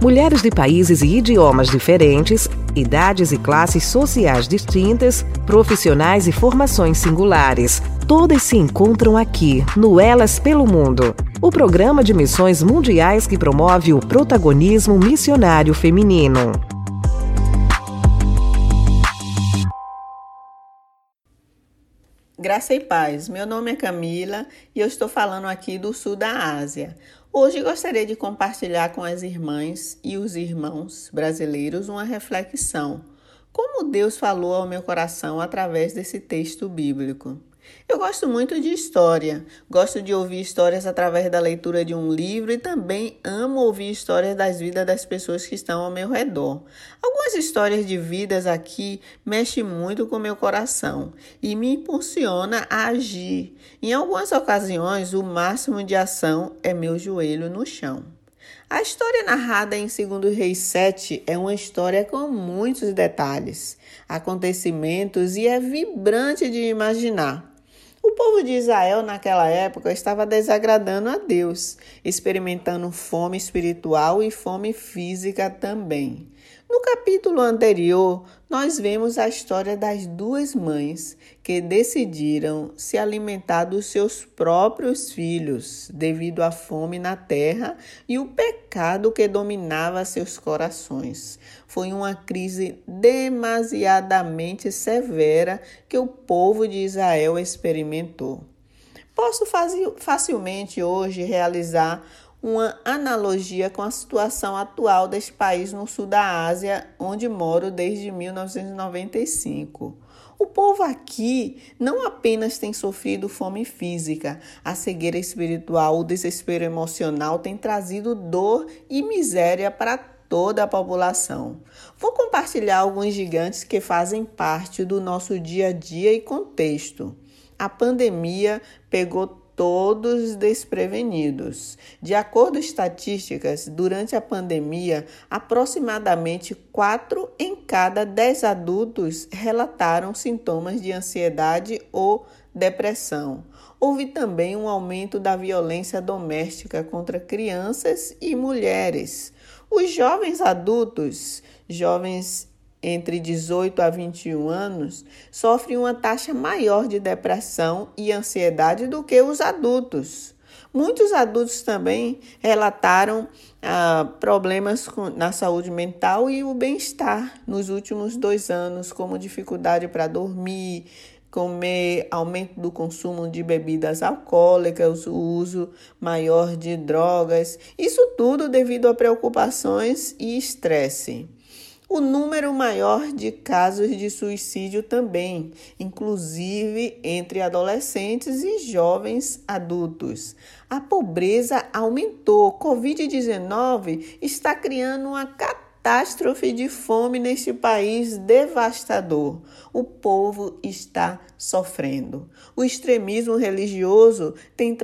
Mulheres de países e idiomas diferentes, idades e classes sociais distintas, profissionais e formações singulares. Todas se encontram aqui, no Elas pelo Mundo, o programa de missões mundiais que promove o protagonismo missionário feminino. Graça e paz. Meu nome é Camila e eu estou falando aqui do sul da Ásia. Hoje gostaria de compartilhar com as irmãs e os irmãos brasileiros uma reflexão. Como Deus falou ao meu coração através desse texto bíblico. Eu gosto muito de história, gosto de ouvir histórias através da leitura de um livro e também amo ouvir histórias das vidas das pessoas que estão ao meu redor. Algumas histórias de vidas aqui mexem muito com meu coração e me impulsiona a agir. Em algumas ocasiões, o máximo de ação é meu joelho no chão. A história narrada em 2 Reis 7 é uma história com muitos detalhes, acontecimentos e é vibrante de imaginar. O povo de Israel naquela época estava desagradando a Deus, experimentando fome espiritual e fome física também. No capítulo anterior, nós vemos a história das duas mães que decidiram se alimentar dos seus próprios filhos devido à fome na terra e o pecado que dominava seus corações. Foi uma crise demasiadamente severa que o povo de Israel experimentou. Posso facilmente hoje realizar uma analogia com a situação atual deste país no sul da Ásia, onde moro desde 1995. O povo aqui não apenas tem sofrido fome física, a cegueira espiritual, o desespero emocional tem trazido dor e miséria para toda a população. Vou compartilhar alguns gigantes que fazem parte do nosso dia a dia e contexto. A pandemia pegou todos desprevenidos. De acordo com estatísticas, durante a pandemia, aproximadamente 4 em cada 10 adultos relataram sintomas de ansiedade ou depressão. Houve também um aumento da violência doméstica contra crianças e mulheres. Os jovens adultos, jovens entre 18 a 21 anos sofrem uma taxa maior de depressão e ansiedade do que os adultos. Muitos adultos também relataram ah, problemas com, na saúde mental e o bem-estar nos últimos dois anos, como dificuldade para dormir, comer, aumento do consumo de bebidas alcoólicas, o uso maior de drogas. Isso tudo devido a preocupações e estresse. O número maior de casos de suicídio também, inclusive entre adolescentes e jovens adultos. A pobreza aumentou. Covid-19 está criando uma catástrofe de fome neste país devastador. O povo está sofrendo. O extremismo religioso tem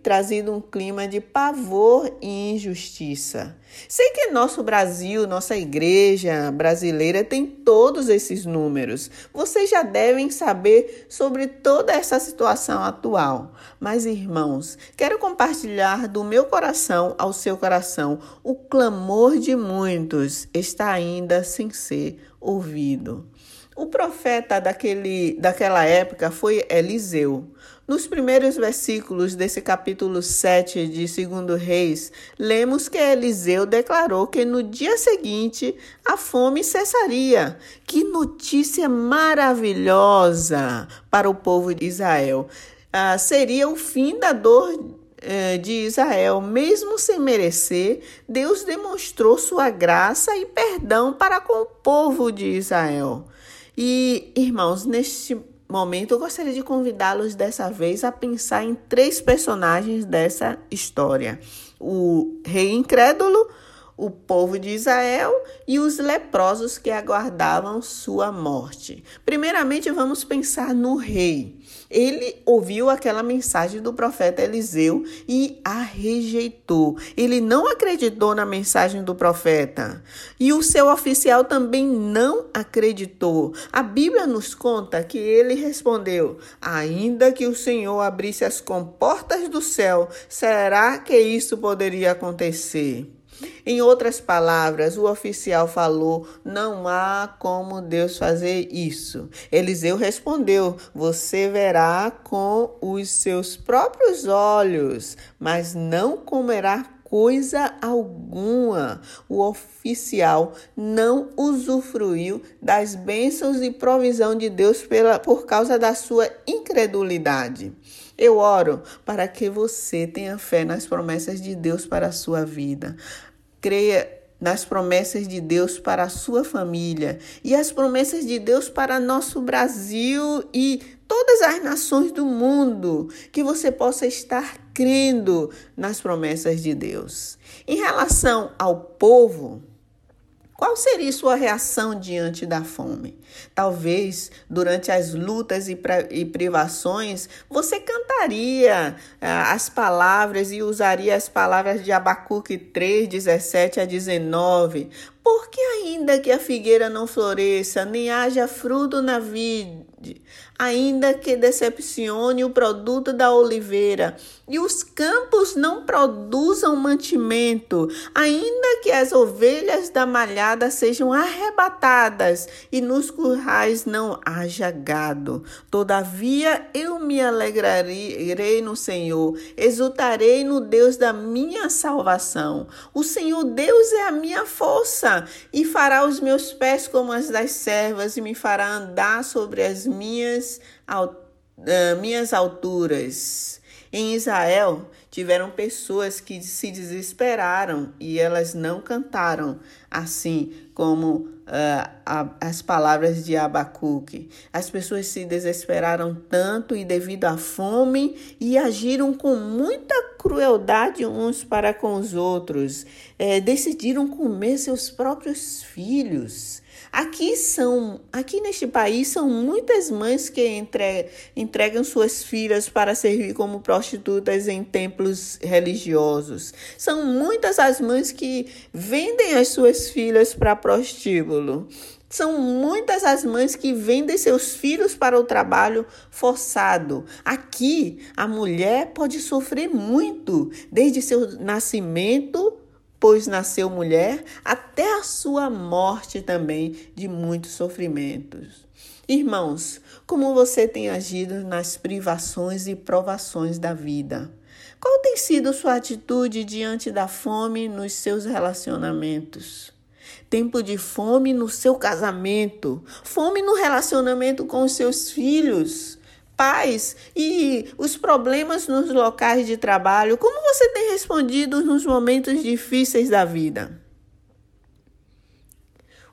trazido um clima de pavor e injustiça. Sei que nosso Brasil, nossa igreja brasileira tem todos esses números. Vocês já devem saber sobre toda essa situação atual. Mas, irmãos, quero compartilhar do meu coração ao seu coração. O clamor de muitos está ainda sem ser ouvido. O profeta daquele, daquela época foi Eliseu. Nos primeiros versículos desse capítulo 7 de 2 Reis, lemos que Eliseu declarou que no dia seguinte a fome cessaria. Que notícia maravilhosa para o povo de Israel! Ah, seria o fim da dor eh, de Israel, mesmo sem merecer, Deus demonstrou sua graça e perdão para com o povo de Israel. E, irmãos, neste momento eu gostaria de convidá-los dessa vez a pensar em três personagens dessa história: o rei incrédulo, o povo de Israel e os leprosos que aguardavam sua morte. Primeiramente, vamos pensar no rei. Ele ouviu aquela mensagem do profeta Eliseu e a rejeitou. Ele não acreditou na mensagem do profeta. E o seu oficial também não acreditou. A Bíblia nos conta que ele respondeu: Ainda que o Senhor abrisse as comportas do céu, será que isso poderia acontecer? Em outras palavras, o oficial falou: Não há como Deus fazer isso. Eliseu respondeu: Você verá com os seus próprios olhos, mas não comerá coisa alguma. O oficial não usufruiu das bênçãos e provisão de Deus pela, por causa da sua incredulidade. Eu oro para que você tenha fé nas promessas de Deus para a sua vida. Creia nas promessas de Deus para a sua família e as promessas de Deus para nosso Brasil e todas as nações do mundo, que você possa estar crendo nas promessas de Deus. Em relação ao povo, qual seria sua reação diante da fome? Talvez durante as lutas e, privações você cantaria ah, as palavras e usaria as palavras de Abacuque 3, 17 a 19. Porque ainda que a figueira não floresça, nem haja fruto na vide, ainda que decepcione o produto da oliveira, e os campos não produzam mantimento, ainda que as ovelhas da malhada sejam arrebatadas e nos currais não haja gado. Todavia eu me alegrarei no Senhor, exultarei no Deus da minha salvação. O Senhor Deus é a minha força e fará os meus pés como as das servas e me fará andar sobre as minhas, uh, minhas alturas. Em Israel, tiveram pessoas que se desesperaram e elas não cantaram assim como uh, a, as palavras de Abacuque. As pessoas se desesperaram tanto e devido à fome e agiram com muita crueldade uns para com os outros. É, decidiram comer seus próprios filhos. Aqui são, aqui neste país são muitas mães que entre, entregam suas filhas para servir como prostitutas em templos religiosos. São muitas as mães que vendem as suas filhas para prostíbulo. São muitas as mães que vendem seus filhos para o trabalho forçado. Aqui, a mulher pode sofrer muito, desde seu nascimento pois nasceu mulher, até a sua morte também de muitos sofrimentos. Irmãos, como você tem agido nas privações e provações da vida? Qual tem sido sua atitude diante da fome nos seus relacionamentos? Tempo de fome no seu casamento, fome no relacionamento com os seus filhos, pais e os problemas nos locais de trabalho? Como você tem respondido nos momentos difíceis da vida?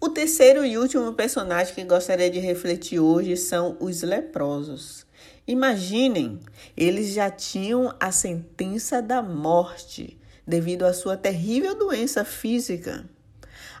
O terceiro e último personagem que gostaria de refletir hoje são os leprosos. Imaginem, eles já tinham a sentença da morte devido à sua terrível doença física.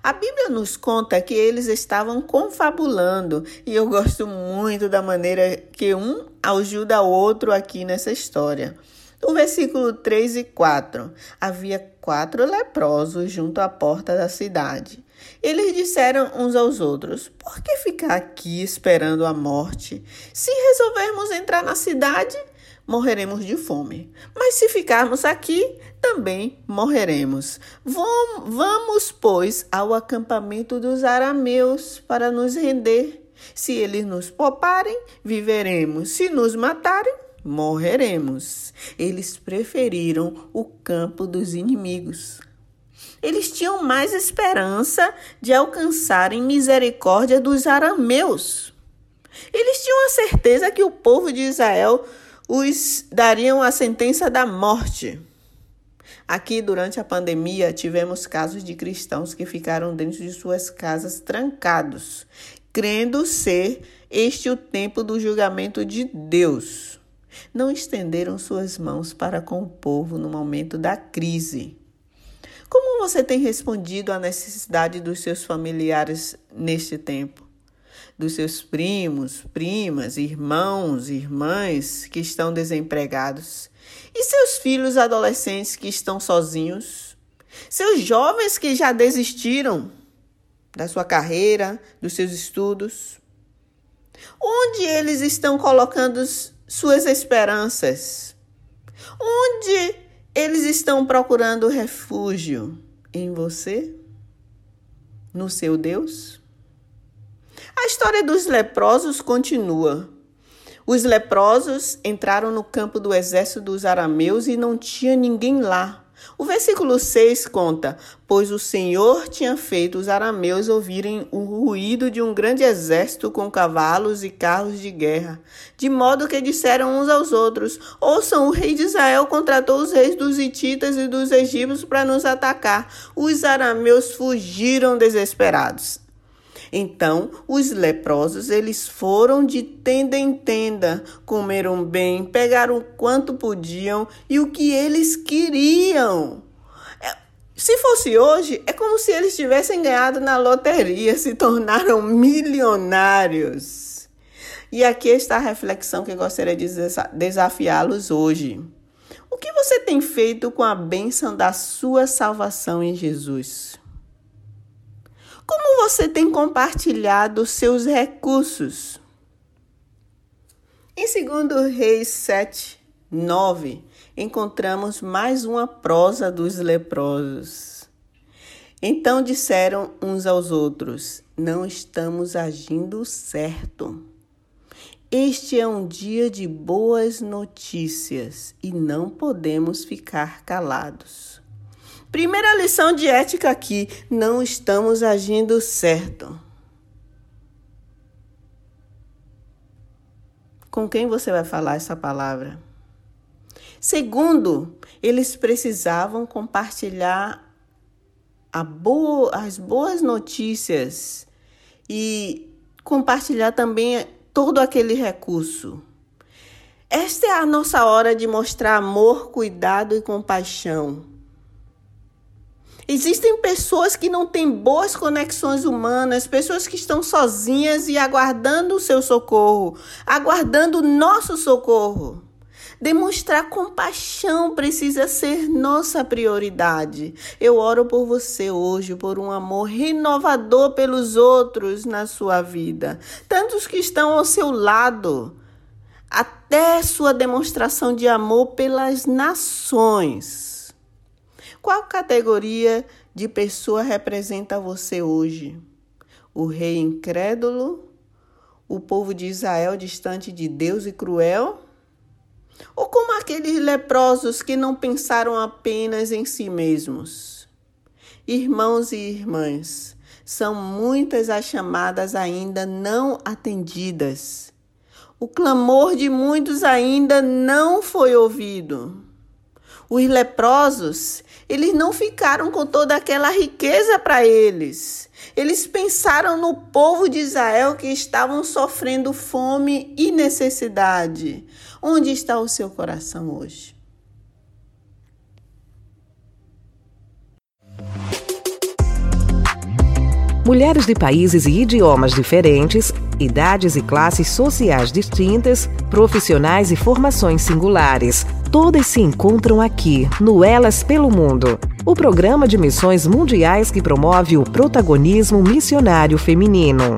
A Bíblia nos conta que eles estavam confabulando e eu gosto muito da maneira que um ajuda o outro aqui nessa história. No versículo 3 e 4, havia quatro leprosos junto à porta da cidade. Eles disseram uns aos outros: Por que ficar aqui esperando a morte? Se resolvermos entrar na cidade, morreremos de fome. Mas se ficarmos aqui, também morreremos. Vamos, pois, ao acampamento dos arameus para nos render. Se eles nos pouparem, viveremos. Se nos matarem, morreremos. Eles preferiram o campo dos inimigos. Eles tinham mais esperança de alcançarem misericórdia dos arameus. Eles tinham a certeza que o povo de Israel os dariam a sentença da morte. Aqui, durante a pandemia, tivemos casos de cristãos que ficaram dentro de suas casas trancados, crendo ser este o tempo do julgamento de Deus. Não estenderam suas mãos para com o povo no momento da crise. Como você tem respondido à necessidade dos seus familiares neste tempo? Dos seus primos, primas, irmãos, irmãs que estão desempregados, e seus filhos adolescentes que estão sozinhos, seus jovens que já desistiram da sua carreira, dos seus estudos. Onde eles estão colocando suas esperanças? Onde eles estão procurando refúgio? em você? No seu Deus? A história dos leprosos continua. Os leprosos entraram no campo do exército dos arameus e não tinha ninguém lá. O versículo 6 conta: Pois o Senhor tinha feito os arameus ouvirem o ruído de um grande exército com cavalos e carros de guerra, de modo que disseram uns aos outros: Ouçam, o rei de Israel contratou os reis dos hititas e dos egípcios para nos atacar. Os arameus fugiram desesperados. Então, os leprosos, eles foram de tenda em tenda, comeram bem, pegaram o quanto podiam e o que eles queriam. É, se fosse hoje, é como se eles tivessem ganhado na loteria, se tornaram milionários. E aqui está a reflexão que gostaria de desafiá-los hoje. O que você tem feito com a bênção da sua salvação em Jesus? Como você tem compartilhado seus recursos? Em 2 Reis 7, 9, encontramos mais uma prosa dos leprosos. Então disseram uns aos outros: Não estamos agindo certo. Este é um dia de boas notícias e não podemos ficar calados. Primeira lição de ética aqui: não estamos agindo certo. Com quem você vai falar essa palavra? Segundo, eles precisavam compartilhar boa, as boas notícias e compartilhar também todo aquele recurso. Esta é a nossa hora de mostrar amor, cuidado e compaixão. Existem pessoas que não têm boas conexões humanas, pessoas que estão sozinhas e aguardando o seu socorro, aguardando o nosso socorro. Demonstrar compaixão precisa ser nossa prioridade. Eu oro por você hoje, por um amor renovador pelos outros na sua vida, tantos que estão ao seu lado, até sua demonstração de amor pelas nações. Qual categoria de pessoa representa você hoje? O rei incrédulo? O povo de Israel distante de Deus e cruel? Ou como aqueles leprosos que não pensaram apenas em si mesmos? Irmãos e irmãs, são muitas as chamadas ainda não atendidas. O clamor de muitos ainda não foi ouvido. Os leprosos, eles não ficaram com toda aquela riqueza para eles. Eles pensaram no povo de Israel que estavam sofrendo fome e necessidade. Onde está o seu coração hoje? Mulheres de países e idiomas diferentes, idades e classes sociais distintas, profissionais e formações singulares. Todas se encontram aqui, no Elas pelo Mundo, o programa de missões mundiais que promove o protagonismo missionário feminino.